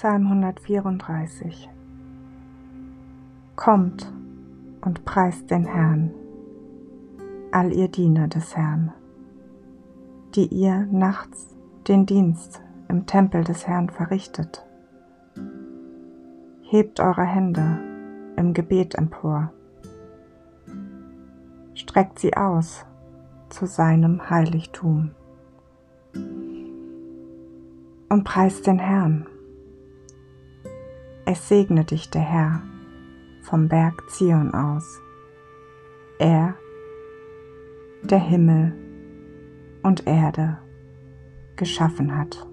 Psalm 134 Kommt und preist den Herrn, all ihr Diener des Herrn, die ihr nachts den Dienst im Tempel des Herrn verrichtet. Hebt eure Hände im Gebet empor, streckt sie aus zu seinem Heiligtum und preist den Herrn. Es segne dich der Herr vom Berg Zion aus, er, der Himmel und Erde geschaffen hat.